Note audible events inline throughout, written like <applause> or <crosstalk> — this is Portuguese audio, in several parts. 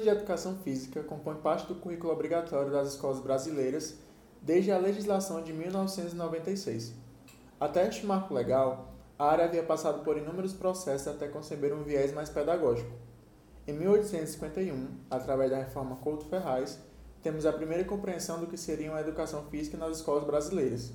De Educação Física compõe parte do currículo obrigatório das escolas brasileiras desde a legislação de 1996. Até este marco legal, a área havia passado por inúmeros processos até conceber um viés mais pedagógico. Em 1851, através da reforma Couto Ferraz, temos a primeira compreensão do que seria uma educação física nas escolas brasileiras.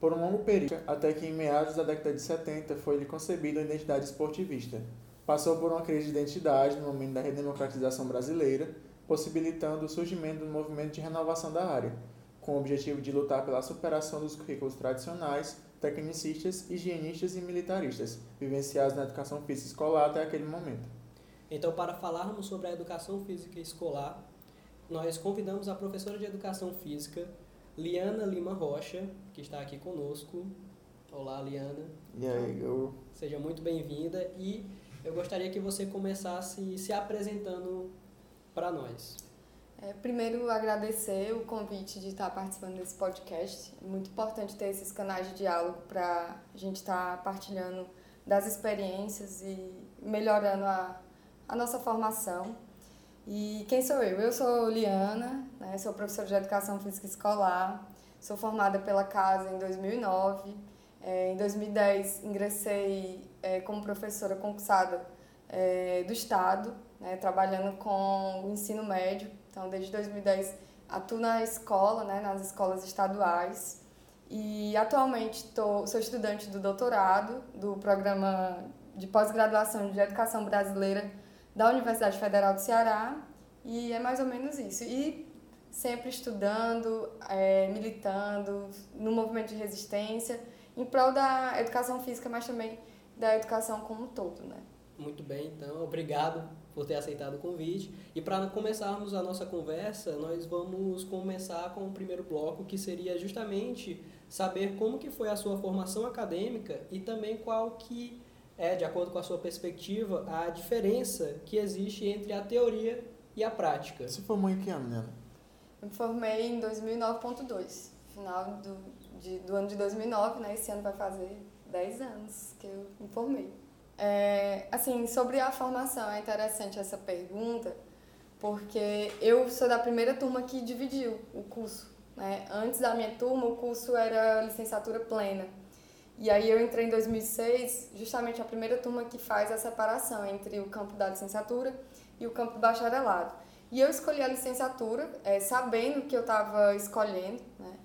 Por um longo período, até que em meados da década de 70 foi-lhe concebida a identidade esportivista. Passou por uma crise de identidade no momento da redemocratização brasileira, possibilitando o surgimento do movimento de renovação da área, com o objetivo de lutar pela superação dos currículos tradicionais, tecnicistas, higienistas e militaristas, vivenciados na educação física escolar até aquele momento. Então, para falarmos sobre a educação física escolar, nós convidamos a professora de educação física, Liana Lima Rocha, que está aqui conosco. Olá, Liana. E aí, eu... Seja muito bem-vinda e eu gostaria que você começasse se apresentando para nós. É, primeiro, agradecer o convite de estar participando desse podcast. É muito importante ter esses canais de diálogo para a gente estar partilhando das experiências e melhorando a, a nossa formação. E quem sou eu? Eu sou Liana, né, sou professora de Educação Física Escolar, sou formada pela Casa em 2009. É, em 2010, ingressei é, como professora concursada é, do Estado, né, trabalhando com o ensino médio então, desde 2010, atuo na escola, né, nas escolas estaduais. E atualmente tô, sou estudante do doutorado do programa de pós-graduação de Educação Brasileira da Universidade Federal do Ceará. E é mais ou menos isso. E sempre estudando, é, militando no movimento de resistência, em prol da educação física, mas também da educação como um todo. Né? Muito bem, então, obrigado por ter aceitado o convite. E para começarmos a nossa conversa, nós vamos começar com o primeiro bloco, que seria justamente saber como que foi a sua formação acadêmica e também qual que é, de acordo com a sua perspectiva, a diferença que existe entre a teoria e a prática. Você formou em que ano, Nela? Eu me formei em 2009.2, final do, de, do ano de 2009, né? Esse ano vai fazer 10 anos que eu me formei. É, assim, sobre a formação, é interessante essa pergunta, porque eu sou da primeira turma que dividiu o curso. Né? Antes da minha turma, o curso era licenciatura plena. E aí eu entrei em 2006, justamente a primeira turma que faz a separação entre o campo da licenciatura e o campo do bacharelado. E eu escolhi a licenciatura, é, sabendo que eu estava escolhendo, né?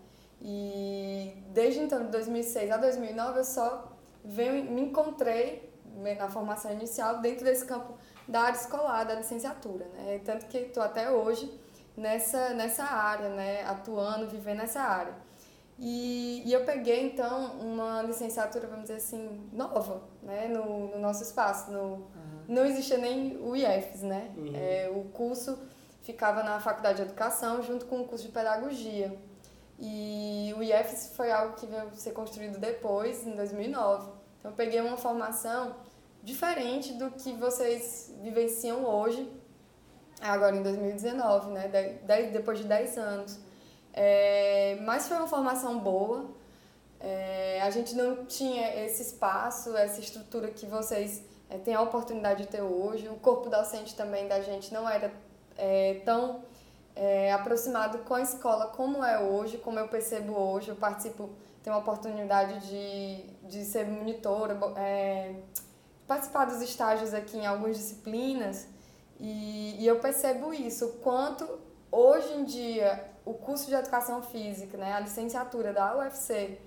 E desde então, de 2006 a 2009, eu só venho, me encontrei na formação inicial dentro desse campo da área escolar, da licenciatura, né? Tanto que estou até hoje nessa, nessa área, né? Atuando, vivendo nessa área. E, e eu peguei, então, uma licenciatura, vamos dizer assim, nova, né? No, no nosso espaço. No, uhum. Não existia nem o IEFES, né? Uhum. É, o curso ficava na Faculdade de Educação junto com o curso de Pedagogia. E o IEFES foi algo que veio ser construído depois, em 2009. Então, eu peguei uma formação diferente do que vocês vivenciam hoje, agora em 2019, né? De, depois de 10 anos. É, mas foi uma formação boa. É, a gente não tinha esse espaço, essa estrutura que vocês é, têm a oportunidade de ter hoje. O corpo docente também da gente não era é, tão é, aproximado com a escola como é hoje, como eu percebo hoje. Eu participo, tenho a oportunidade de, de ser monitora, é, participar dos estágios aqui em algumas disciplinas e, e eu percebo isso, o quanto hoje em dia o curso de educação física, né, a licenciatura da UFC,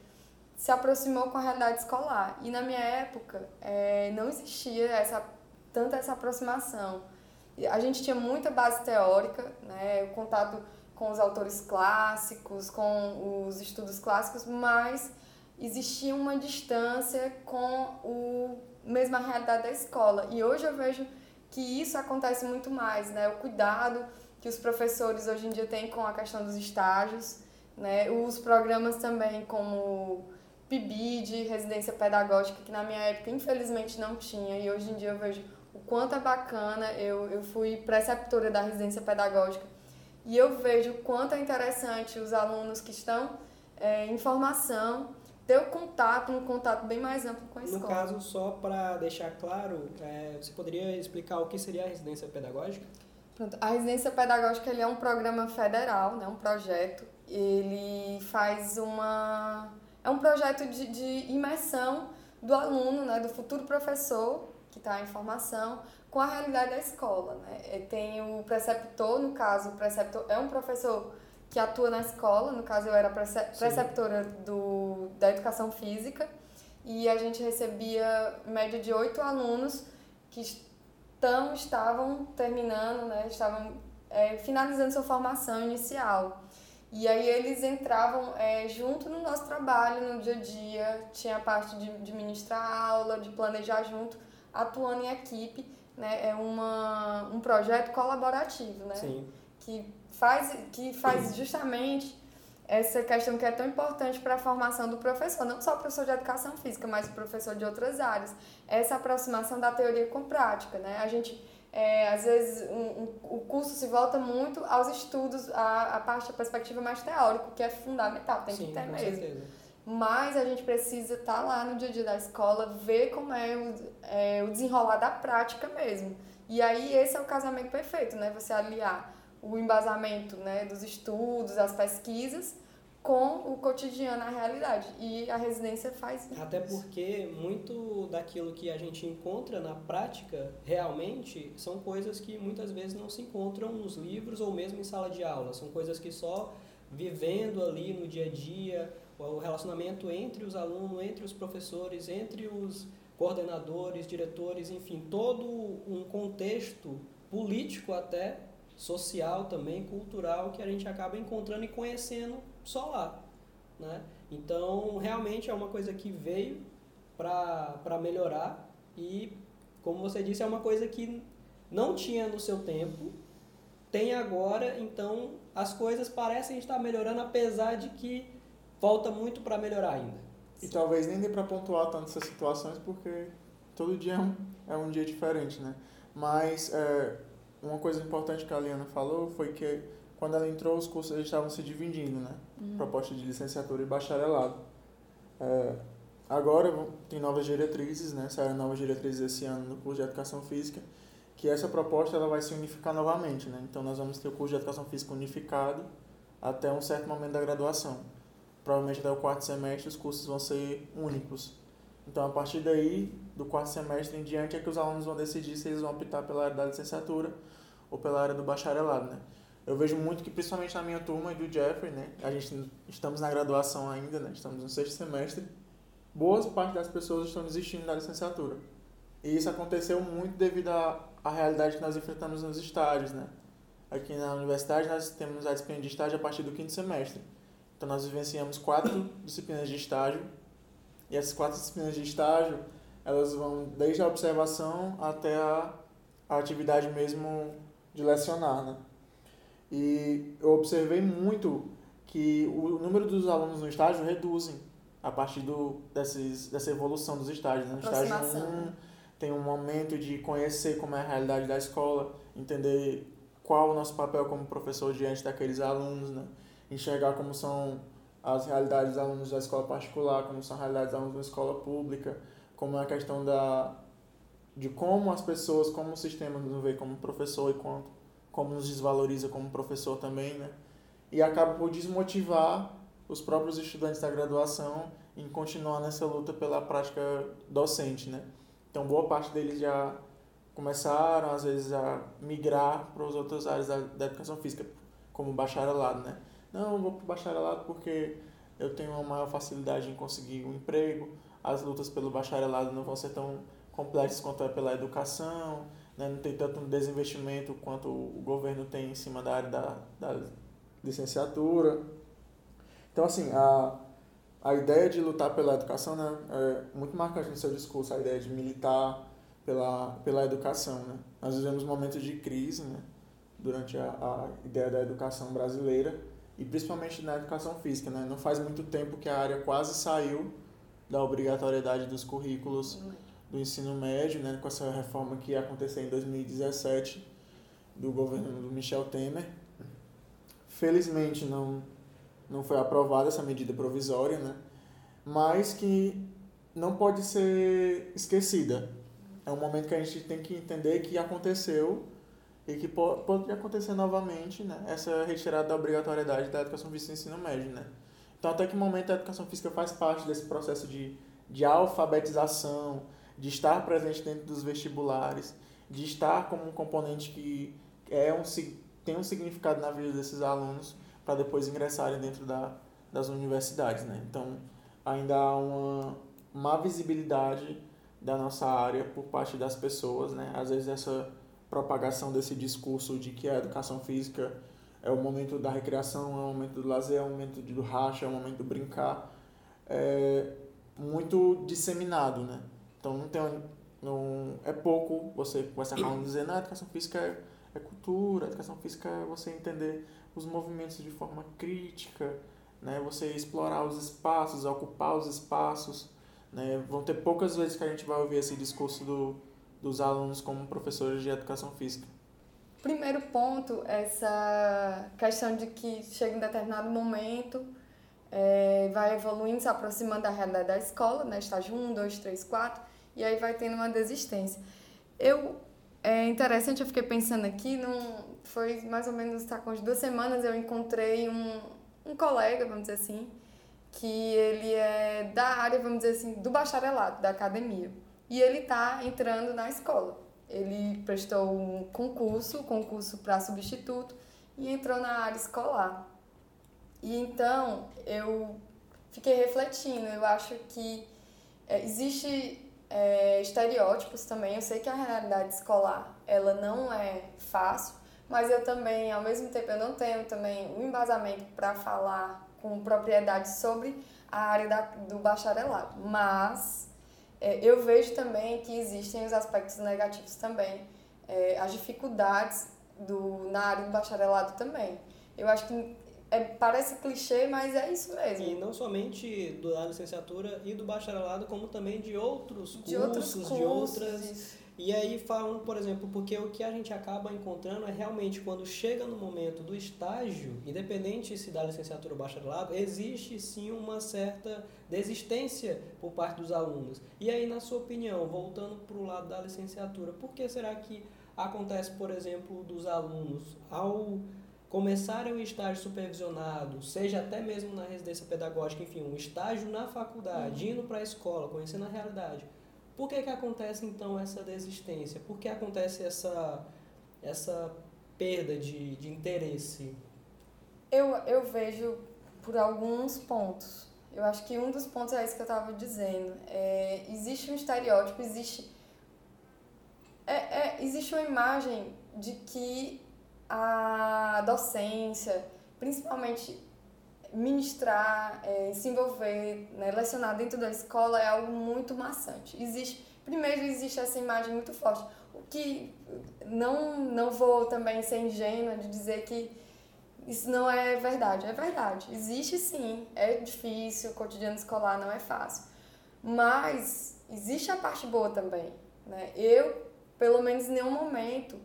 se aproximou com a realidade escolar. E na minha época é, não existia essa, tanta essa aproximação. A gente tinha muita base teórica, né, o contato com os autores clássicos, com os estudos clássicos, mas existia uma distância com o mesma realidade da escola. E hoje eu vejo que isso acontece muito mais, né? O cuidado que os professores hoje em dia têm com a questão dos estágios, né? Os programas também como PIBID, residência pedagógica, que na minha época infelizmente não tinha, e hoje em dia eu vejo quanto é bacana. Eu, eu fui preceptora da residência pedagógica e eu vejo quanto é interessante os alunos que estão é, em formação ter o contato, um contato bem mais amplo com a escola. No caso, só para deixar claro, é, você poderia explicar o que seria a residência pedagógica? Pronto. A residência pedagógica ele é um programa federal, né, um projeto. Ele faz uma. É um projeto de, de imersão do aluno, né, do futuro professor, que está em formação, com a realidade da escola. Né? Tem o preceptor, no caso, o preceptor é um professor que atua na escola, no caso eu era preceptora do, da educação física, e a gente recebia média de oito alunos que estão, estavam terminando, né, estavam é, finalizando sua formação inicial. E aí eles entravam é, junto no nosso trabalho, no dia a dia, tinha a parte de, de ministrar aula, de planejar junto, atuando em equipe, né? É uma, um projeto colaborativo, né? Sim. Que faz, que faz justamente essa questão que é tão importante para a formação do professor, não só o professor de educação física, mas o professor de outras áreas. Essa aproximação da teoria com prática, né? A gente, é, às vezes, um, um, o curso se volta muito aos estudos, a, a parte, a perspectiva mais teórica, que é fundamental, tem Sim, que ter mesmo. certeza. Mas a gente precisa estar tá lá no dia a dia da escola, ver como é o, é o desenrolar da prática mesmo. E aí esse é o casamento perfeito, né? Você aliar o embasamento né, dos estudos, as pesquisas, com o cotidiano, a realidade. E a residência faz isso. Até porque muito daquilo que a gente encontra na prática, realmente, são coisas que muitas vezes não se encontram nos livros ou mesmo em sala de aula. São coisas que só vivendo ali no dia a dia, o relacionamento entre os alunos, entre os professores, entre os coordenadores, diretores, enfim, todo um contexto político até social também, cultural, que a gente acaba encontrando e conhecendo só lá. Né? Então, realmente é uma coisa que veio para melhorar e, como você disse, é uma coisa que não tinha no seu tempo, tem agora, então as coisas parecem estar melhorando, apesar de que falta muito para melhorar ainda. E talvez nem dê para pontuar tanto essas situações, porque todo dia é um, é um dia diferente, né? Mas é, uma coisa importante que a Liana falou foi que quando ela entrou, os cursos eles estavam se dividindo, né? Uhum. Proposta de licenciatura e bacharelado. É, agora tem novas diretrizes, né? Saíram novas diretrizes esse ano no curso de Educação Física, que essa proposta ela vai se unificar novamente, né? Então nós vamos ter o curso de Educação Física unificado até um certo momento da graduação. Provavelmente até o quarto semestre os cursos vão ser únicos. Então a partir daí, do quarto semestre em diante, é que os alunos vão decidir se eles vão optar pela área da licenciatura ou pela área do bacharelado, né? Eu vejo muito que, principalmente na minha turma e do Jeffrey, né? A gente estamos na graduação ainda, né? Estamos no sexto semestre. Boas parte das pessoas estão desistindo da licenciatura. E isso aconteceu muito devido à, à realidade que nós enfrentamos nos estágios, né? Aqui na universidade nós temos a disciplina de estágio a partir do quinto semestre. Então nós vivenciamos quatro disciplinas de estágio. E essas quatro disciplinas de estágio, elas vão desde a observação até a, a atividade mesmo de lecionar, né? E eu observei muito que o número dos alunos no estágio reduzem a partir do, desses, dessa evolução dos estágios. Né? No estágio 1 tem um momento de conhecer como é a realidade da escola, entender qual o nosso papel como professor diante daqueles alunos, né? Enxergar como são as realidades dos alunos da escola particular, como são as realidades dos alunos da escola pública, como é a questão da, de como as pessoas, como o sistema nos vê como professor e quanto como nos desvaloriza como professor também, né? E acaba por desmotivar os próprios estudantes da graduação em continuar nessa luta pela prática docente, né? Então, boa parte deles já começaram, às vezes, a migrar para as outras áreas da, da educação física, como bacharelado, né? Não, vou para o bacharelado porque eu tenho uma maior facilidade em conseguir um emprego, as lutas pelo bacharelado não vão ser tão complexas quanto é pela educação, né? não tem tanto desinvestimento quanto o governo tem em cima da área da, da licenciatura. Então, assim, a, a ideia de lutar pela educação né, é muito marcante no seu discurso, a ideia de militar pela, pela educação. Né? Nós vivemos momentos de crise né, durante a, a ideia da educação brasileira e principalmente na educação física. Né? Não faz muito tempo que a área quase saiu da obrigatoriedade dos currículos do ensino médio, né, com essa reforma que ia acontecer em 2017 do governo do Michel Temer. Felizmente não não foi aprovada essa medida provisória, né? Mas que não pode ser esquecida. É um momento que a gente tem que entender que aconteceu e que pode acontecer novamente, né, essa retirada da obrigatoriedade da educação física no ensino médio, né. Então, até que momento a educação física faz parte desse processo de, de alfabetização, de estar presente dentro dos vestibulares, de estar como um componente que é um, tem um significado na vida desses alunos para depois ingressarem dentro da, das universidades, né. Então, ainda há uma má visibilidade da nossa área por parte das pessoas, né. Às vezes essa propagação desse discurso de que a educação física é o momento da recreação, é o momento do lazer, é o momento do racha, é o momento do brincar, é muito disseminado, né? Então não tem não é pouco você começar a dizer, não, a educação física é, é cultura, educação física é você entender os movimentos de forma crítica, né? Você explorar os espaços, ocupar os espaços, né? Vão ter poucas vezes que a gente vai ouvir esse discurso do dos alunos como professores de educação física? Primeiro ponto, essa questão de que chega em determinado momento, é, vai evoluindo, se aproximando da realidade da escola, né? estágio 1, 2, 3, 4, e aí vai tendo uma desistência. Eu, é interessante, eu fiquei pensando aqui, num, foi mais ou menos, tá, com duas semanas, eu encontrei um, um colega, vamos dizer assim, que ele é da área, vamos dizer assim, do bacharelado, da academia e ele está entrando na escola. Ele prestou um concurso, concurso para substituto, e entrou na área escolar. E então eu fiquei refletindo, eu acho que é, existe é, estereótipos também. Eu sei que a realidade escolar ela não é fácil, mas eu também, ao mesmo tempo, eu não tenho também um embasamento para falar com propriedade sobre a área da, do bacharelado. Mas é, eu vejo também que existem os aspectos negativos também, é, as dificuldades do, na área do bacharelado também. Eu acho que é, parece clichê, mas é isso mesmo. E não somente da licenciatura e do bacharelado, como também de outros de cursos, outros cursos, de outras. Isso. E aí falando, por exemplo, porque o que a gente acaba encontrando é realmente quando chega no momento do estágio, independente se da licenciatura ou bacharelado, existe sim uma certa desistência por parte dos alunos. E aí, na sua opinião, voltando para o lado da licenciatura, por que será que acontece, por exemplo, dos alunos ao começarem um estágio supervisionado, seja até mesmo na residência pedagógica, enfim, um estágio na faculdade, uhum. indo para a escola, conhecendo a realidade, por que, que acontece então essa desistência? Por que acontece essa, essa perda de, de interesse? Eu, eu vejo por alguns pontos. Eu acho que um dos pontos é isso que eu estava dizendo. É, existe um estereótipo, existe, é, é, existe uma imagem de que a docência, principalmente ministrar, é, se envolver, né, lecionar dentro da escola é algo muito maçante. Existe, primeiro existe essa imagem muito forte, o que não não vou também ser ingênua de dizer que isso não é verdade, é verdade. Existe sim, é difícil, o cotidiano escolar não é fácil, mas existe a parte boa também, né? Eu, pelo menos em nenhum momento,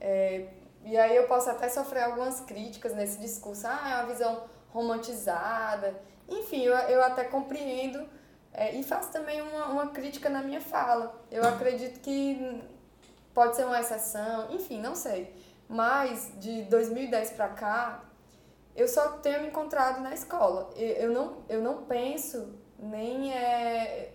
é, e aí eu posso até sofrer algumas críticas nesse discurso, ah, é uma visão romantizada. Enfim, eu, eu até compreendo é, e faço também uma, uma crítica na minha fala. Eu acredito que pode ser uma exceção, enfim, não sei. Mas de 2010 para cá, eu só tenho me encontrado na escola. Eu, eu, não, eu não penso nem é.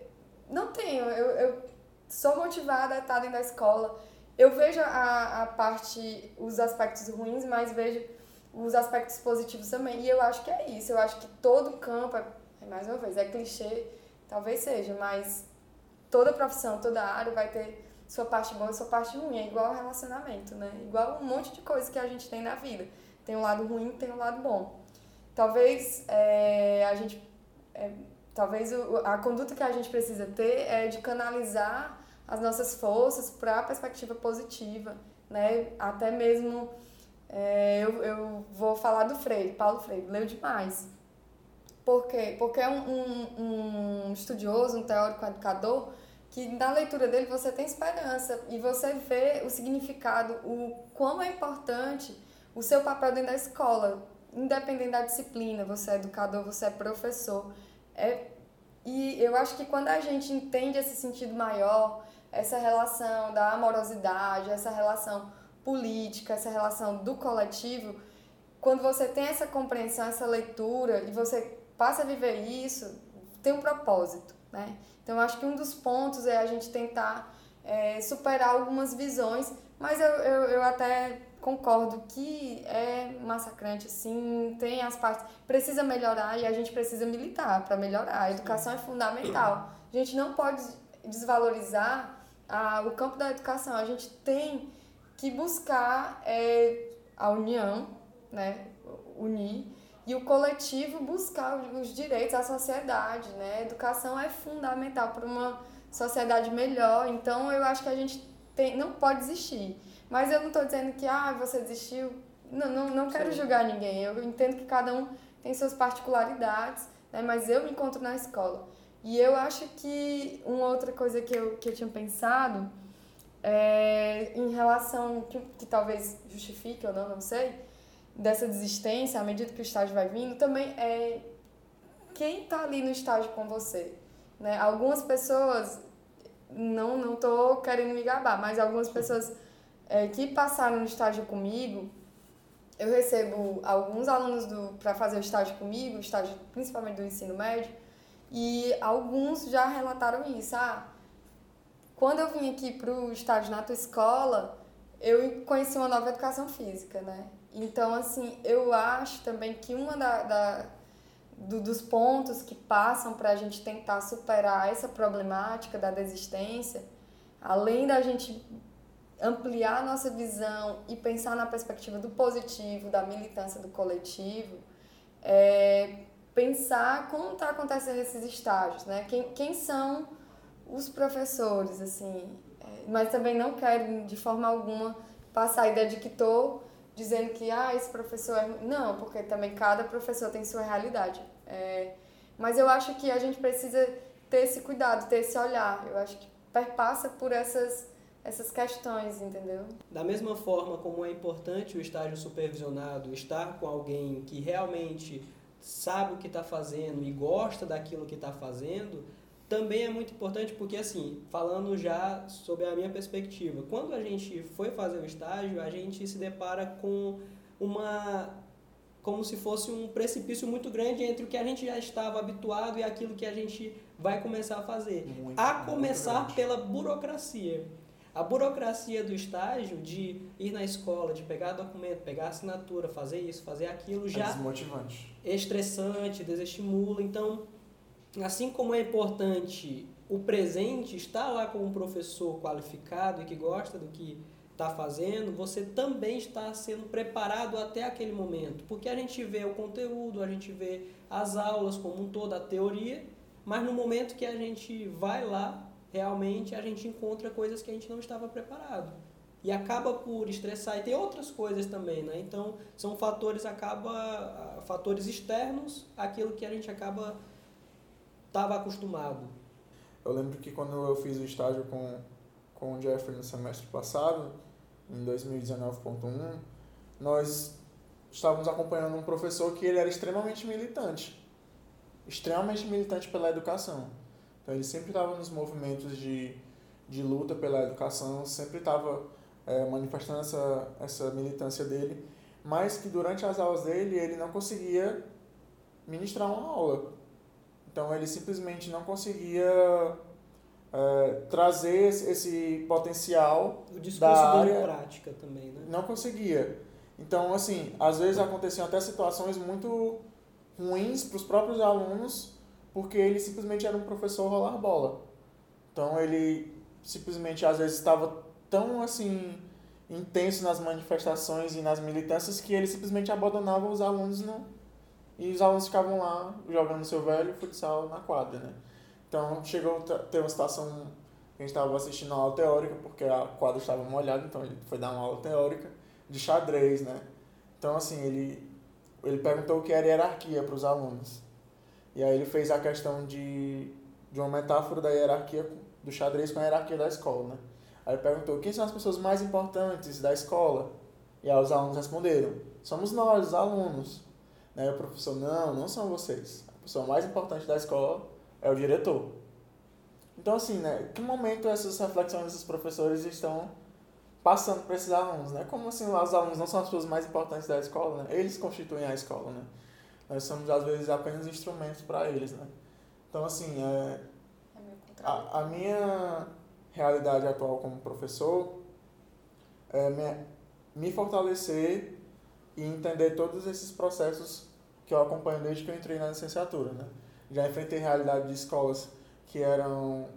Não tenho, eu, eu sou motivada a estar dentro da escola. Eu vejo a, a parte, os aspectos ruins, mas vejo os aspectos positivos também. E eu acho que é isso. Eu acho que todo campo, é, mais uma vez, é clichê, talvez seja, mas toda profissão, toda área vai ter sua parte boa e sua parte ruim. É igual relacionamento, né? Igual um monte de coisa que a gente tem na vida. Tem um lado ruim tem um lado bom. Talvez é, a gente. É, talvez o, a conduta que a gente precisa ter é de canalizar as nossas forças para a perspectiva positiva, né? Até mesmo é, eu, eu vou falar do Freire, Paulo Freire, leu demais. Por quê? Porque é um, um, um estudioso, um teórico educador, que na leitura dele você tem esperança e você vê o significado, o quão é importante o seu papel dentro da escola, independente da disciplina, você é educador, você é professor. É, e eu acho que quando a gente entende esse sentido maior, essa relação da amorosidade, essa relação política, essa relação do coletivo, quando você tem essa compreensão, essa leitura e você passa a viver isso, tem um propósito, né? Então, acho que um dos pontos é a gente tentar é, superar algumas visões, mas eu, eu, eu até concordo que é massacrante, sim, tem as partes. Precisa melhorar e a gente precisa militar para melhorar. A educação é fundamental. A gente não pode desvalorizar a, o campo da educação. A gente tem que buscar é, a união, né? unir, e o coletivo buscar os direitos da sociedade. Né? A educação é fundamental para uma sociedade melhor, então eu acho que a gente tem, não pode desistir. Mas eu não estou dizendo que ah, você desistiu. Não, não, não quero Sim. julgar ninguém. Eu entendo que cada um tem suas particularidades, né? mas eu me encontro na escola. E eu acho que uma outra coisa que eu, que eu tinha pensado é, em relação, que, que talvez justifique ou não, não sei, dessa desistência, à medida que o estágio vai vindo, também é quem está ali no estágio com você. Né? Algumas pessoas, não não estou querendo me gabar, mas algumas pessoas é, que passaram no estágio comigo, eu recebo alguns alunos para fazer o estágio comigo, estágio principalmente do ensino médio, e alguns já relataram isso. Ah, quando eu vim aqui para o estágio na tua escola, eu conheci uma nova educação física, né? Então, assim, eu acho também que uma da, da do, dos pontos que passam para a gente tentar superar essa problemática da desistência, além da gente ampliar nossa visão e pensar na perspectiva do positivo, da militância do coletivo, é pensar como está acontecendo esses estágios, né? Quem, quem são os professores, assim, é, mas também não quero de forma alguma passar a ideia de que estou dizendo que ah, esse professor é... Não, porque também cada professor tem sua realidade. É, mas eu acho que a gente precisa ter esse cuidado, ter esse olhar. Eu acho que perpassa por essas essas questões, entendeu? Da mesma forma como é importante o estágio supervisionado estar com alguém que realmente sabe o que está fazendo e gosta daquilo que está fazendo, também é muito importante porque, assim, falando já sobre a minha perspectiva, quando a gente foi fazer o estágio, a gente se depara com uma. como se fosse um precipício muito grande entre o que a gente já estava habituado e aquilo que a gente vai começar a fazer. Muito, a começar pela burocracia. A burocracia do estágio de ir na escola, de pegar documento, pegar assinatura, fazer isso, fazer aquilo, é já. É desmotivante. Estressante, desestimula. Então, assim como é importante o presente estar lá com um professor qualificado e que gosta do que está fazendo, você também está sendo preparado até aquele momento. Porque a gente vê o conteúdo, a gente vê as aulas como um todo, a teoria, mas no momento que a gente vai lá, realmente a gente encontra coisas que a gente não estava preparado. E acaba por estressar. E tem outras coisas também, né? Então, são fatores, acaba, fatores externos àquilo que a gente acaba estava acostumado. Eu lembro que quando eu fiz o estágio com, com o Jeffrey no semestre passado, em 2019.1, nós estávamos acompanhando um professor que ele era extremamente militante. Extremamente militante pela educação. Então ele sempre estava nos movimentos de, de luta pela educação, sempre estava é, manifestando essa, essa militância dele, mas que durante as aulas dele ele não conseguia ministrar uma aula. Então ele simplesmente não conseguia é, trazer esse, potencial o discurso da área. prática também, né? Não conseguia. Então, assim, às vezes aconteciam até situações muito ruins para os próprios alunos porque ele simplesmente era um professor rolar bola. Então ele simplesmente às vezes estava tão assim intenso nas manifestações e nas militâncias que ele simplesmente abandonava os alunos no, e os alunos ficavam lá jogando seu velho futsal na quadra, né? Então chegou a ter uma situação que a gente estava assistindo a aula teórica porque a quadra estava molhada, então ele foi dar uma aula teórica de xadrez, né? Então assim, ele ele perguntou o que era hierarquia para os alunos. E aí ele fez a questão de, de uma metáfora da hierarquia do xadrez com a hierarquia da escola, né? Aí ele perguntou, quem são as pessoas mais importantes da escola? E aí os alunos responderam, somos nós, os alunos. Né? O professor, não, não são vocês. A pessoa mais importante da escola é o diretor. Então, assim, né? Que momento essas reflexões dos professores estão passando para esses alunos, né? Como assim os alunos não são as pessoas mais importantes da escola, né? Eles constituem a escola, né? Nós somos, às vezes, apenas instrumentos para eles, né? Então, assim, é, É a, a minha realidade atual como professor é me, me fortalecer e entender todos esses processos que eu acompanho desde que eu entrei na licenciatura, né? Já enfrentei realidade de escolas que eram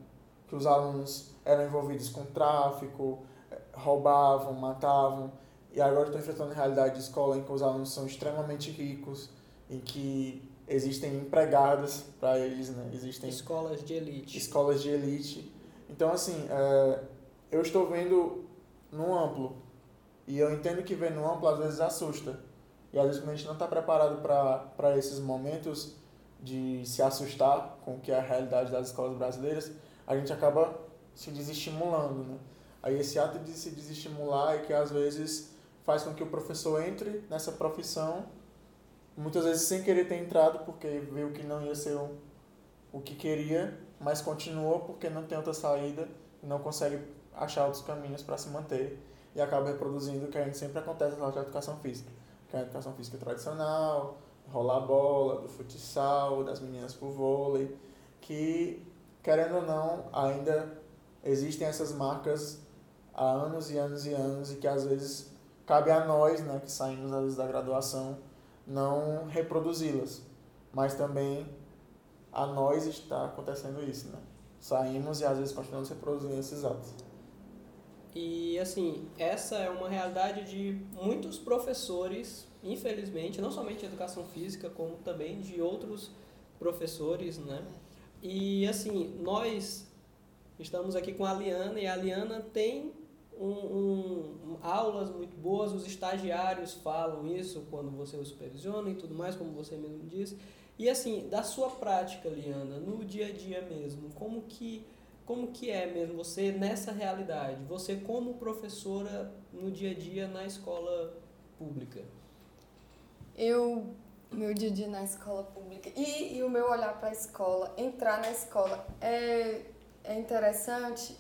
que os alunos eram envolvidos com tráfico, eh, roubavam, matavam, e agora estou enfrentando a realidade de escola em que os alunos são extremamente ricos, em que existem empregadas para eles, né? Existem escolas de elite. Escolas de elite. Então, assim, é, eu estou vendo no amplo. E eu entendo que ver no amplo às vezes assusta. E às vezes quando a gente não está preparado para esses momentos de se assustar com o que é a realidade das escolas brasileiras, a gente acaba se desestimulando, né? Aí esse ato de se desestimular é que às vezes faz com que o professor entre nessa profissão, muitas vezes sem querer ter entrado, porque viu que não ia ser o, o que queria, mas continuou porque não tem outra saída não consegue achar outros caminhos para se manter e acaba reproduzindo o que a gente sempre acontece na educação física, que é a educação física tradicional, rolar bola, do futsal, das meninas pro vôlei, que, querendo ou não, ainda existem essas marcas há anos e anos e anos e que às vezes cabe a nós, né, que saímos às vezes da graduação, não reproduzi-las, mas também a nós está acontecendo isso, né? Saímos e às vezes continuamos reproduzindo esses atos. E assim, essa é uma realidade de muitos professores, infelizmente, não somente de educação física, como também de outros professores, né? E assim, nós estamos aqui com a Liana e a Liana tem um, um, aulas muito boas, os estagiários falam isso quando você o supervisiona e tudo mais, como você mesmo disse. E assim, da sua prática, Liana, no dia a dia mesmo, como que como que é mesmo você nessa realidade? Você como professora no dia a dia na escola pública? Eu, meu dia a dia na escola pública e, e o meu olhar para a escola, entrar na escola é, é interessante.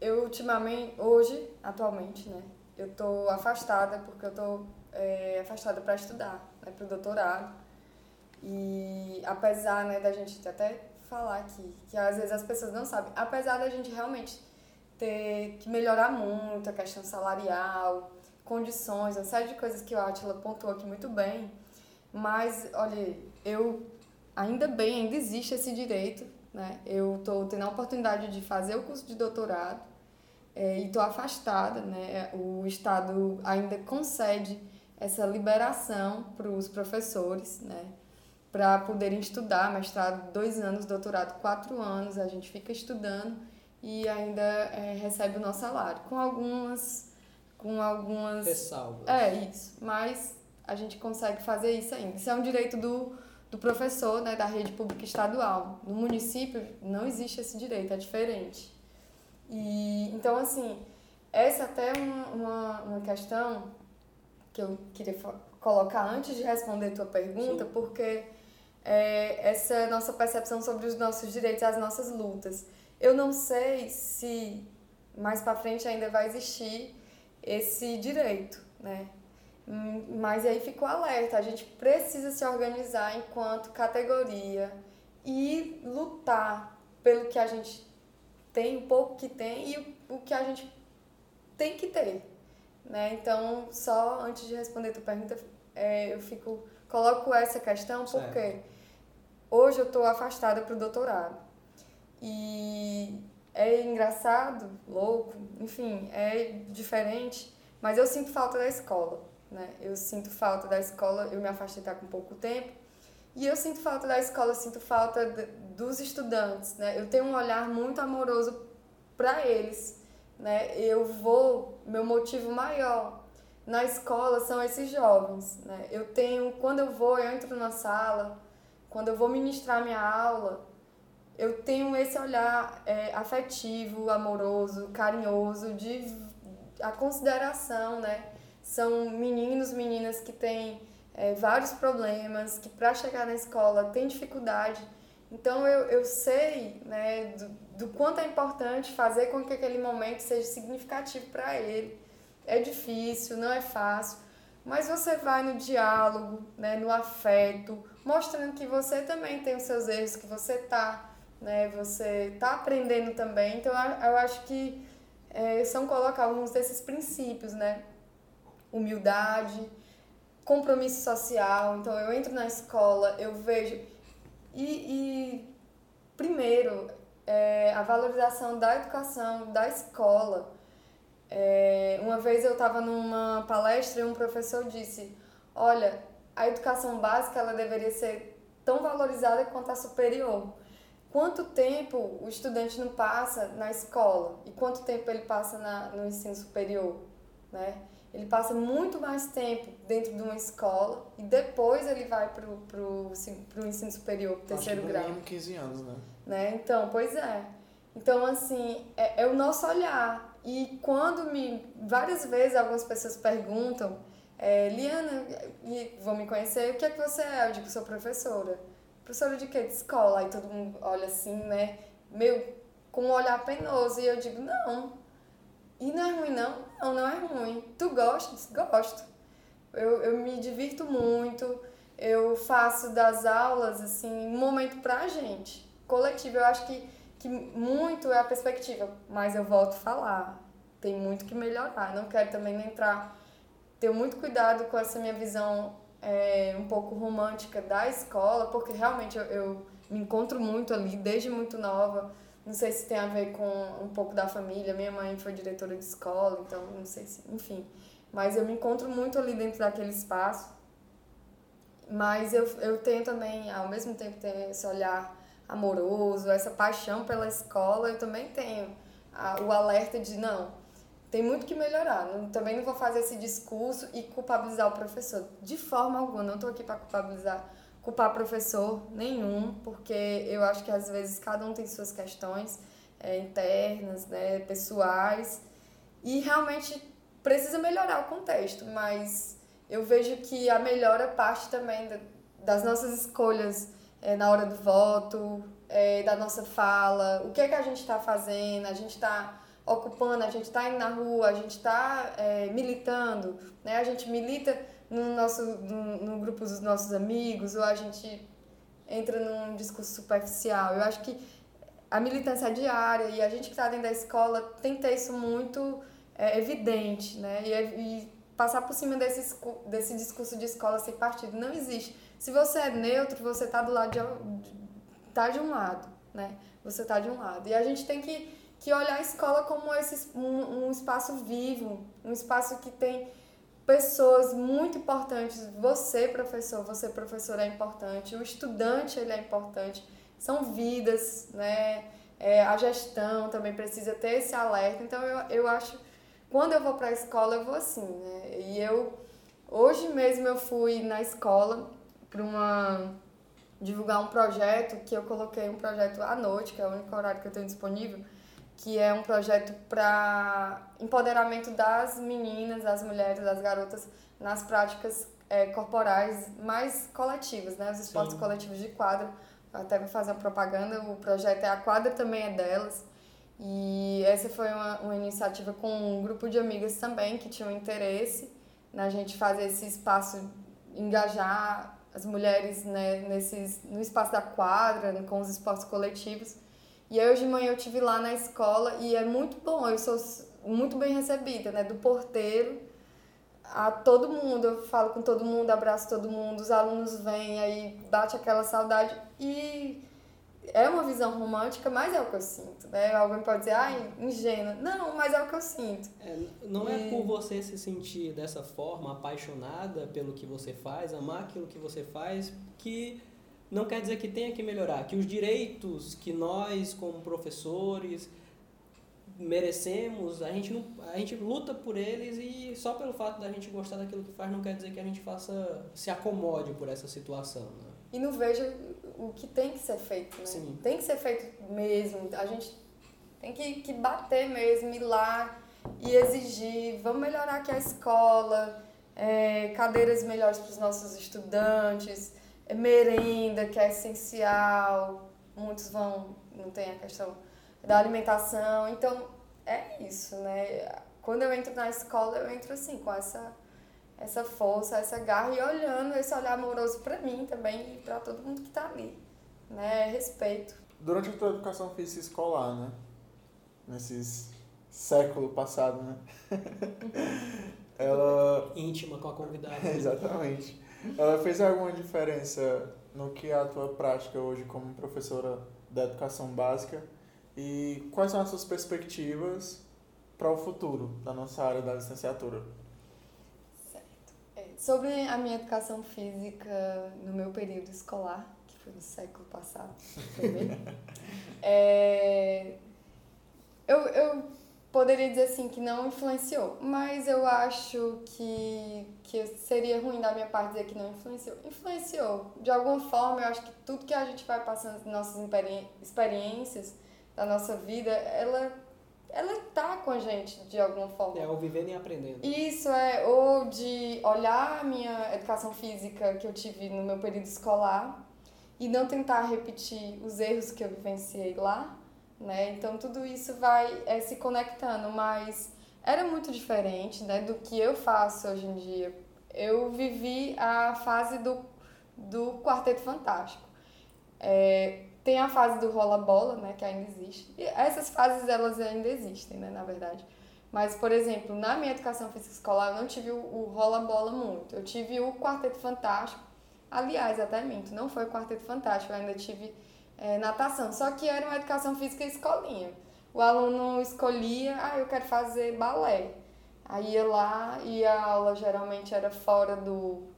Eu ultimamente, hoje, atualmente, né, eu tô afastada porque eu tô é, afastada para estudar, né, para o doutorado. E apesar né, da gente até falar aqui, que às vezes as pessoas não sabem, apesar da gente realmente ter que melhorar muito a questão salarial, condições, uma série de coisas que o Atila pontuou aqui muito bem, mas, olha, eu ainda bem, ainda existe esse direito, né? Eu estou tendo a oportunidade de fazer o curso de doutorado é, e estou afastada, né? O Estado ainda concede essa liberação para os professores, né? Para poderem estudar, mestrado dois anos, doutorado quatro anos, a gente fica estudando e ainda é, recebe o nosso salário, com algumas... Com algumas... Ressalvas. É, isso. Mas a gente consegue fazer isso ainda. Isso é um direito do, do professor né, da rede pública estadual. No município não existe esse direito, é diferente. E, então, assim, essa até é uma, uma, uma questão que eu queria colocar antes de responder a tua pergunta, Sim. porque é, essa nossa percepção sobre os nossos direitos as nossas lutas. Eu não sei se mais para frente ainda vai existir esse direito, né? Mas aí ficou alerta, a gente precisa se organizar enquanto categoria e lutar pelo que a gente tem, o pouco que tem e o que a gente tem que ter, né? Então, só antes de responder a tua pergunta, é, eu fico coloco essa questão certo. porque Hoje eu estou afastada para o doutorado. E é engraçado, louco, enfim, é diferente, mas eu sinto falta da escola, né? Eu sinto falta da escola, eu me afastei tá com pouco tempo, e eu sinto falta da escola, sinto falta dos estudantes, né? Eu tenho um olhar muito amoroso para eles, né? Eu vou, meu motivo maior na escola são esses jovens, né? Eu tenho, quando eu vou, eu entro na sala, quando eu vou ministrar minha aula, eu tenho esse olhar é, afetivo, amoroso, carinhoso, de a consideração, né? São meninos, meninas que têm é, vários problemas, que para chegar na escola têm dificuldade. Então eu, eu sei, né, do, do quanto é importante fazer com que aquele momento seja significativo para ele. É difícil, não é fácil, mas você vai no diálogo, né, no afeto, mostrando que você também tem os seus erros, que você tá, né, você tá aprendendo também. Então eu acho que é, são colocar alguns desses princípios, né? Humildade, compromisso social. Então eu entro na escola, eu vejo e, e primeiro é, a valorização da educação, da escola. É, uma vez eu estava numa palestra e um professor disse: Olha, a educação básica ela deveria ser tão valorizada quanto a superior. Quanto tempo o estudante não passa na escola e quanto tempo ele passa na, no ensino superior, né? Ele passa muito mais tempo dentro de uma escola e depois ele vai para o pro, pro ensino superior, pro terceiro Acho que grau. mínimo 15 anos, né? né? Então, pois é. Então, assim, é, é, o nosso olhar. E quando me. Várias vezes algumas pessoas perguntam, é, Liana, vão me conhecer, o que é que você é? Eu digo, sou professora. Professora de quê? De escola. Aí todo mundo olha assim, né? Meio com um olhar penoso. E eu digo, não. E não é ruim, não? Não, não é ruim. Tu gosta? Gosto. Eu, eu me divirto muito. Eu faço das aulas, assim, um momento pra gente coletivo. Eu acho que, que muito é a perspectiva, mas eu volto a falar. Tem muito que melhorar. Não quero também entrar. Tenho muito cuidado com essa minha visão é, um pouco romântica da escola, porque realmente eu, eu me encontro muito ali desde muito nova. Não sei se tem a ver com um pouco da família. Minha mãe foi diretora de escola, então não sei se. Enfim. Mas eu me encontro muito ali dentro daquele espaço. Mas eu, eu tenho também, ao mesmo tempo, ter esse olhar amoroso, essa paixão pela escola, eu também tenho a, o alerta de não, tem muito que melhorar. Não, também não vou fazer esse discurso e culpabilizar o professor. De forma alguma, não estou aqui para culpabilizar, culpar professor nenhum, porque eu acho que às vezes cada um tem suas questões é, internas, né, pessoais, e realmente precisa melhorar o contexto, mas eu vejo que a melhora parte também das nossas escolhas é, na hora do voto, é, da nossa fala, o que é que a gente está fazendo, a gente está ocupando, a gente está indo na rua, a gente está é, militando, né? A gente milita no, nosso, no, no grupo dos nossos amigos ou a gente entra num discurso superficial. Eu acho que a militância diária e a gente que está dentro da escola tem que ter isso muito é, evidente, né? E, e passar por cima desse, desse discurso de escola sem partido. Não existe. Se você é neutro, você está do lado de, tá de um lado, né? Você está de um lado. E a gente tem que, que olhar a escola como esse, um, um espaço vivo, um espaço que tem pessoas muito importantes. Você, professor, você, professor, é importante. O estudante, ele é importante. São vidas, né? É, a gestão também precisa ter esse alerta. Então, eu, eu acho quando eu vou para a escola, eu vou assim, né? E eu, hoje mesmo eu fui na escola para uma divulgar um projeto que eu coloquei um projeto à noite, que é o único horário que eu tenho disponível, que é um projeto para empoderamento das meninas, das mulheres, das garotas nas práticas é, corporais mais coletivas, né? Os esportes Sim. coletivos de quadra. Até vou fazer uma propaganda, o projeto é A Quadra Também é Delas. E essa foi uma, uma iniciativa com um grupo de amigas também que tinham interesse na gente fazer esse espaço, engajar as mulheres né, nesses, no espaço da quadra, com os esportes coletivos. E aí hoje de manhã eu tive lá na escola e é muito bom, eu sou muito bem recebida, né, do porteiro a todo mundo, eu falo com todo mundo, abraço todo mundo, os alunos vêm, aí bate aquela saudade e é uma visão romântica, mas é o que eu sinto, né? Alguém pode dizer, ai, ingênua. Não, mas é o que eu sinto. É, não é é por você se sentir dessa forma, apaixonada pelo que você faz, amar aquilo que você faz, que não quer dizer que tenha que melhorar, que os direitos que nós, como professores, merecemos, a gente, não, a gente luta por eles e só pelo fato da gente gostar daquilo que faz não quer dizer que a gente faça, se acomode por essa situação, né? E não vejo o que tem que ser feito, né? Sim. Tem que ser feito mesmo. A gente tem que, que bater mesmo, ir lá e exigir. Vamos melhorar aqui a escola, é, cadeiras melhores para os nossos estudantes, é, merenda, que é essencial. Muitos vão, não tem a questão da alimentação. Então, é isso, né? Quando eu entro na escola, eu entro assim, com essa, essa força, essa garra e olhando esse olhar amoroso para mim também e para todo mundo que está ali, né? Respeito. Durante a tua educação física escolar, né? Nesses século passado, né? <laughs> Ela íntima com a convidada. <laughs> Exatamente. Ela fez alguma diferença no que é a tua prática hoje como professora da educação básica e quais são as suas perspectivas para o futuro da nossa área da licenciatura? Sobre a minha educação física no meu período escolar, que foi no século passado, <laughs> é, eu, eu poderia dizer assim que não influenciou, mas eu acho que, que seria ruim da minha parte dizer que não influenciou. Influenciou. De alguma forma, eu acho que tudo que a gente vai passando, nossas experiências da nossa vida, ela ela tá com a gente de alguma forma. É, ou vivendo e aprendendo. Isso é, ou de olhar a minha educação física que eu tive no meu período escolar e não tentar repetir os erros que eu vivenciei lá, né? Então tudo isso vai é, se conectando, mas era muito diferente, né, do que eu faço hoje em dia. Eu vivi a fase do, do Quarteto Fantástico. É, tem a fase do rola-bola, né, que ainda existe. E essas fases, elas ainda existem, né, na verdade. Mas, por exemplo, na minha educação física escolar, eu não tive o, o rola-bola muito. Eu tive o Quarteto Fantástico. Aliás, até minto, não foi o Quarteto Fantástico, eu ainda tive é, natação. Só que era uma educação física escolinha. O aluno escolhia, ah, eu quero fazer balé. Aí ia lá e a aula geralmente era fora do,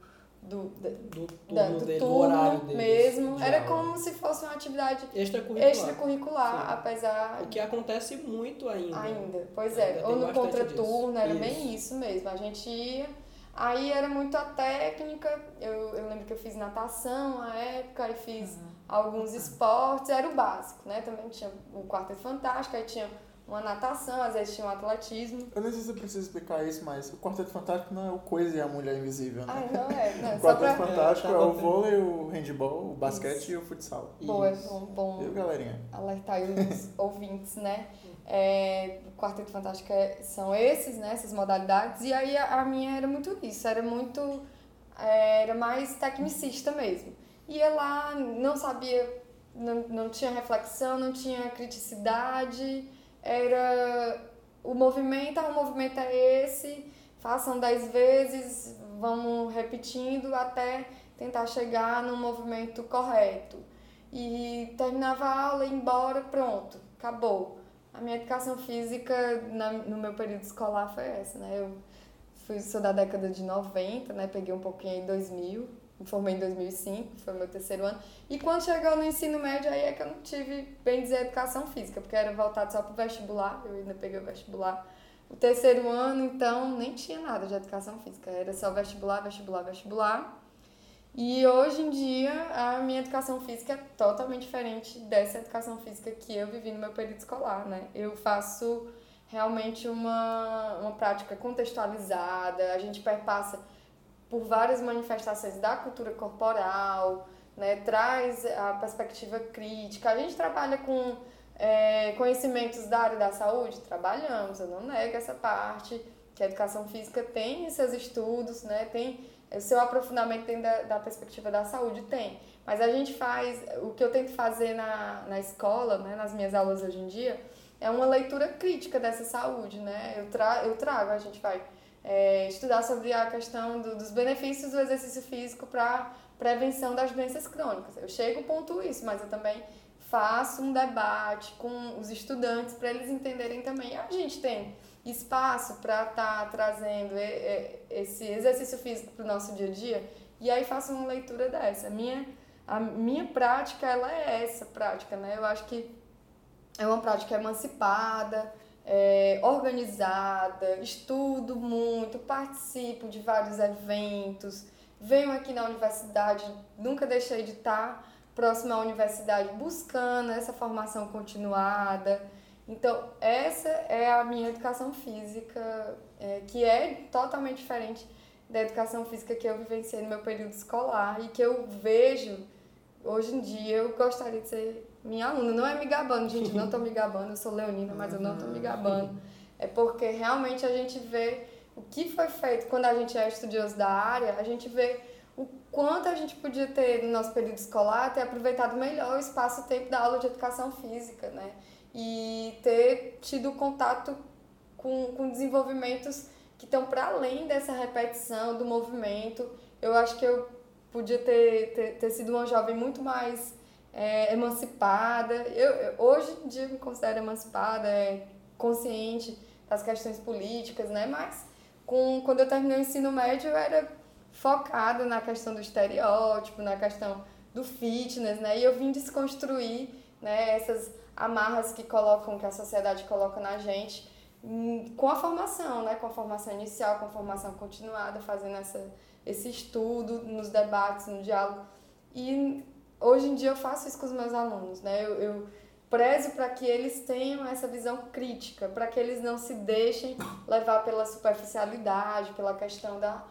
do, do, turno, da, do, dele, turno horário deles, mesmo. Era aula. como se fosse uma atividade extracurricular. extracurricular apesar. O que acontece muito ainda. Ainda, pois é. Ainda Ou no contraturno, era disso. bem isso mesmo. A gente ia. Aí era muito a técnica. Eu, eu lembro que eu fiz natação na época, aí fiz alguns esportes, era o básico, né? Também tinha o quarteto fantástico, aí tinha uma natação, às vezes tinha um atletismo. Eu não sei se eu preciso explicar isso, mas o Quarteto Fantástico não é o Coisa e a Mulher Invisível, né? Ah, não é. Não, <laughs> o Quarteto pra... Fantástico É, é, tá o botando. vôlei, o handball, o basquete Isso. e o futsal. Boa, é Isso. bom, bom Viu, galerinha? alertar os <laughs> ouvintes, né? É, o Quarteto Fantástico é- são esses, né? Essas modalidades. E aí a, a minha era muito isso, era muito. é, Era mais tecnicista mesmo. Ia lá, não sabia, não, não tinha reflexão, não tinha criticidade, era. O movimento, o movimento é esse, façam dez vezes, vamos repetindo até tentar chegar no movimento correto. E terminava a aula, ia embora, pronto, acabou. A minha educação física na, no meu período escolar foi essa, né? Eu fui, sou da década de 90, né? Peguei um pouquinho em 2000, me formei em 2005, foi o meu terceiro ano. E quando chegou no ensino médio, aí é que eu não tive, bem dizer, educação física, porque era voltado só pro vestibular, eu ainda peguei o vestibular. O terceiro ano, então, nem tinha nada de educação física, era só vestibular, vestibular, vestibular. E hoje em dia a minha educação física é totalmente diferente dessa educação física que eu vivi no meu período escolar, né? Eu faço realmente uma, uma prática contextualizada, a gente perpassa por várias manifestações da cultura corporal, né? traz a perspectiva crítica. A gente trabalha com é, conhecimentos da área da saúde? Trabalhamos, eu não nego essa parte, que a educação física tem seus estudos, né? tem o seu aprofundamento dentro da, da perspectiva da saúde, tem. Mas a gente faz, o que eu tento fazer na, na escola, né, nas minhas aulas hoje em dia, é uma leitura crítica dessa saúde, né? Eu, tra eu trago, a gente vai é, estudar sobre a questão do, dos benefícios do exercício físico para prevenção das doenças crônicas. Eu chego ponto isso, mas eu também faço um debate com os estudantes para eles entenderem também. A gente tem espaço para estar tá trazendo esse exercício físico para o nosso dia a dia e aí faço uma leitura dessa. A minha, a minha prática, ela é essa prática, né? Eu acho que é uma prática emancipada, é, organizada, estudo muito, participo de vários eventos, venho aqui na universidade, nunca deixei de estar próximo à universidade buscando essa formação continuada. Então, essa é a minha educação física, é, que é totalmente diferente da educação física que eu vivenciei no meu período escolar e que eu vejo hoje em dia, eu gostaria de ser minha aluna. Não é me gabando, gente, não tô me gabando, eu sou leonina, mas eu não tô me gabando. É porque realmente a gente vê o que foi feito quando a gente é estudioso da área, a gente vê o quanto a gente podia ter no nosso período escolar, ter aproveitado melhor o espaço-tempo da aula de educação física, né? E ter tido contato com, com desenvolvimentos que estão para além dessa repetição do movimento. Eu acho que eu podia ter, ter, ter sido uma jovem muito mais é, emancipada. Eu, hoje em dia me considero emancipada, é, consciente das questões políticas, né? Mas com, quando eu terminei o ensino médio, eu era focada na questão do estereótipo, na questão do fitness, né? E eu vim desconstruir né, essas amarras que colocam, que a sociedade coloca na gente hum, com a formação, né? Com a formação inicial, com a formação continuada, fazendo essa, esse estudo nos debates, no diálogo. E hoje em dia eu faço isso com os meus alunos, né? Eu, eu prezo para que eles tenham essa visão crítica, para que eles não se deixem levar pela superficialidade, pela questão da.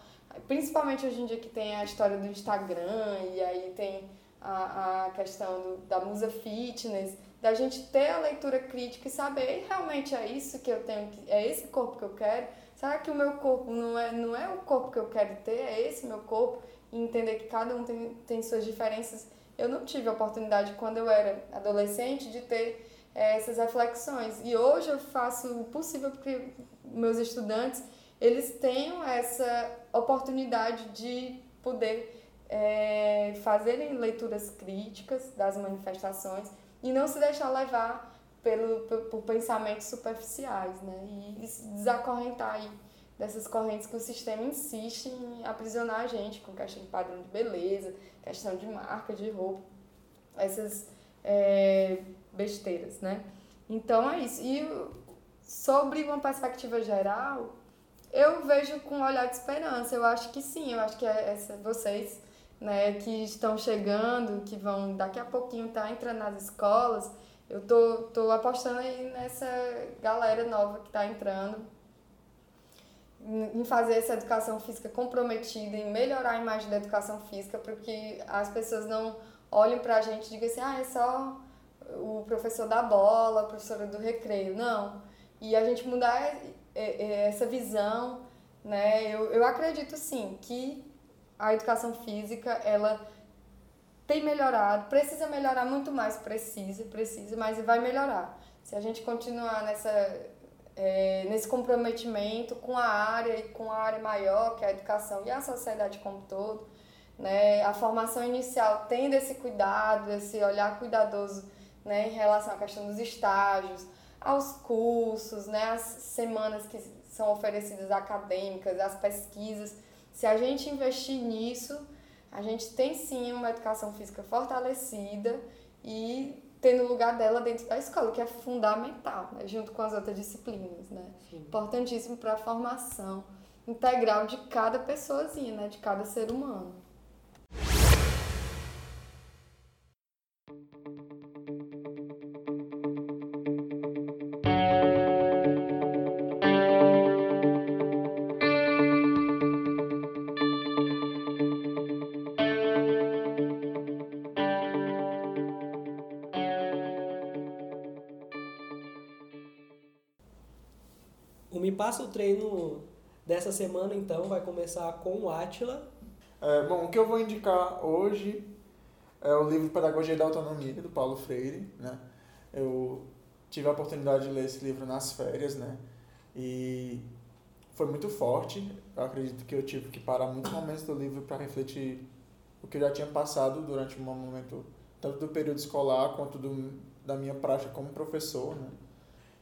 Principalmente hoje em dia que tem a história do Instagram e aí tem a, a questão do, da musa fitness, da gente ter a leitura crítica e saber realmente é isso que eu tenho, é esse corpo que eu quero. Será que o meu corpo não é, não é o corpo que eu quero ter, é esse meu corpo? E entender que cada um tem, tem suas diferenças eu não tive a oportunidade, quando eu era adolescente, de ter é, essas reflexões. E hoje eu faço o possível para que meus estudantes eles tenham essa oportunidade de poder é, fazerem leituras críticas das manifestações e não se deixar levar pelo, por, pensamentos superficiais, né? E desacorrentar aí dessas correntes que o sistema insiste em aprisionar a gente com questão de padrão de beleza, questão de marca, de roupa, essas é, besteiras, né? Então é isso. E sobre uma perspectiva geral, eu vejo com um olhar de esperança. Eu acho que sim, eu acho que é essa, vocês né, que estão chegando, que vão daqui a pouquinho estar tá entrando nas escolas, eu tô, tô apostando aí nessa galera nova que está entrando em fazer essa educação física comprometida, em melhorar a imagem da educação física, porque as pessoas não olhem para a gente e digam assim, ah, é só o professor da bola, a professora do recreio. Não. E a gente mudar essa visão, né? Eu, eu acredito sim que a educação física, ela tem melhorado, precisa melhorar muito mais, precisa, precisa, mas vai melhorar. Se a gente continuar nessa é, nesse comprometimento com a área e com a área maior, que é a educação e a sociedade como um todo. Né? A formação inicial tendo esse cuidado, esse olhar cuidadoso né, em relação à questão dos estágios, aos cursos, né, as semanas que são oferecidas acadêmicas, as pesquisas. Se a gente investir nisso, a gente tem sim uma educação física fortalecida e ter no lugar dela dentro da escola, que é fundamental, né? junto com as outras disciplinas, né? Sim. Importantíssimo para a formação integral de cada pessoazinha, né? De cada ser humano. Passa o treino dessa semana, então, vai começar com o Átila. É, bom, o que eu vou indicar hoje é o livro Pedagogia da Autonomia, do Paulo Freire, né? Eu tive a oportunidade de ler esse livro nas férias, né? E foi muito forte. Eu acredito que eu tive que parar muitos momentos do livro para refletir o que eu já tinha passado durante um momento, tanto do período escolar quanto do, da minha prática como professor, né?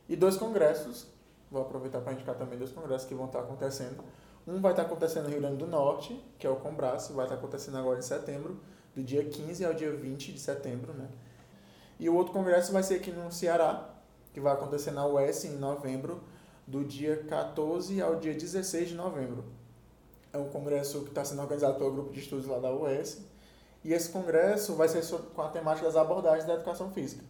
E dois congressos vou aproveitar para indicar também dois congressos que vão estar acontecendo. Um vai estar acontecendo no Rio Grande do Norte, que é o Combraço, vai estar acontecendo agora em setembro, do dia 15 ao dia 20 de setembro, né? E o outro congresso vai ser aqui no Ceará, que vai acontecer na UES em novembro, do dia 14 ao dia 16 de novembro. É um congresso que está sendo organizado pelo grupo de estudos lá da UES. E esse congresso vai ser com a temática das abordagens da educação física.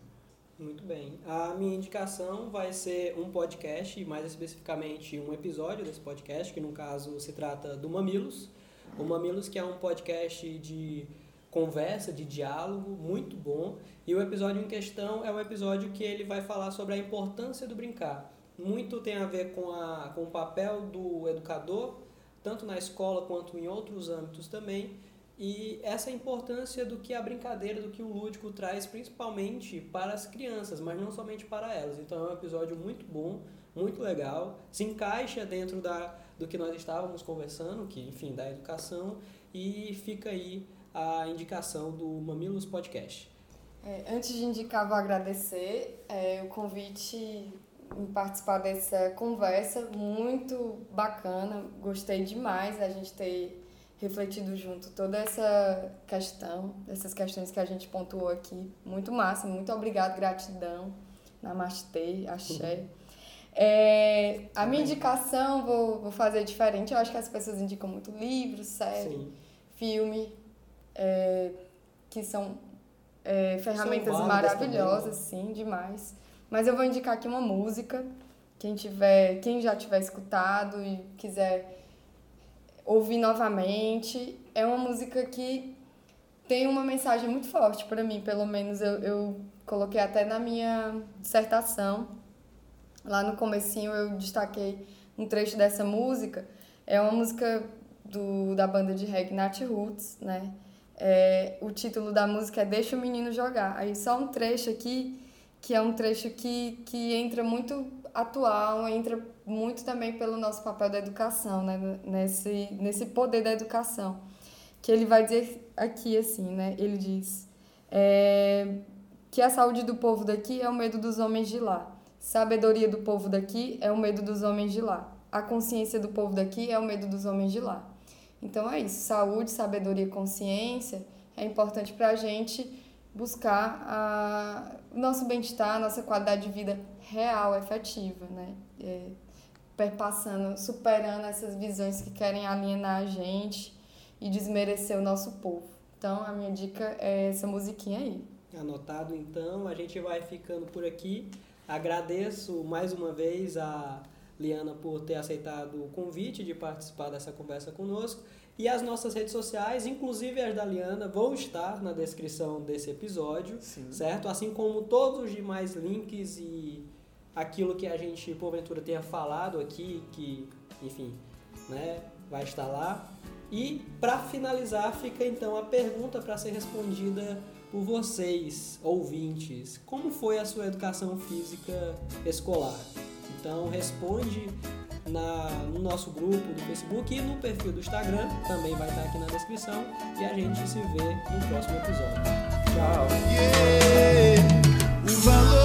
Muito bem. A minha indicação vai ser um podcast, mais especificamente um episódio desse podcast, que no caso se trata do Mamilos. O Mamilos que é um podcast de conversa, de diálogo, muito bom. E o episódio em questão é o episódio que ele vai falar sobre a importância do brincar. Muito tem a ver com, a, com o papel do educador, tanto na escola quanto em outros âmbitos também, e essa importância do que a brincadeira, do que o lúdico traz, principalmente para as crianças, mas não somente para elas. Então é um episódio muito bom, muito legal, se encaixa dentro da, do que nós estávamos conversando, que enfim, da educação, e fica aí a indicação do Mamilos Podcast. É, antes de indicar, vou agradecer é, o convite em participar dessa conversa, muito bacana, gostei demais a gente ter refletido junto toda essa questão, essas questões que a gente pontuou aqui. Muito massa, muito obrigado, gratidão. Namastê, axé. É, a minha indicação, vou, vou fazer diferente. Eu acho que as pessoas indicam muito livro, série, Sim. filme, é, que são é, ferramentas são maravilhosas, também, né? sim, demais. Mas eu vou indicar aqui uma música. Quem, tiver, quem já tiver escutado e quiser ouvir novamente. É uma música que tem uma mensagem muito forte para mim, pelo menos eu, eu coloquei até na minha dissertação. Lá no comecinho eu destaquei um trecho dessa música. É uma música do, da banda de reggae Nat Roots, né? É, o título da música é Deixa o Menino Jogar. Aí só um trecho aqui, que é um trecho que, que entra muito atual, entra muito também pelo nosso papel da educação, né? nesse, nesse poder da educação. Que ele vai dizer aqui assim, né? Ele diz é, que a saúde do povo daqui é o medo dos homens de lá. Sabedoria do povo daqui é o medo dos homens de lá. A consciência do povo daqui é o medo dos homens de lá. Então é isso. Saúde, sabedoria, consciência é importante para a gente buscar a, nosso bem-estar, nossa qualidade de vida real, efetiva, né? É, perpassando, superando essas visões que querem alienar a gente e desmerecer o nosso povo. Então, a minha dica é essa musiquinha aí. Anotado, então. A gente vai ficando por aqui. Agradeço mais uma vez a Liana por ter aceitado o convite de participar dessa conversa conosco. E as nossas redes sociais, inclusive as da Liana, vão estar na descrição desse episódio, Sim. certo? Assim como todos os demais links e aquilo que a gente porventura tenha falado aqui, que, enfim, né, vai estar lá. E para finalizar, fica então a pergunta para ser respondida por vocês, ouvintes. Como foi a sua educação física escolar? Então responde na, no nosso grupo do Facebook e no perfil do Instagram, também vai estar aqui na descrição. E a gente se vê no próximo episódio. Tchau! Yeah.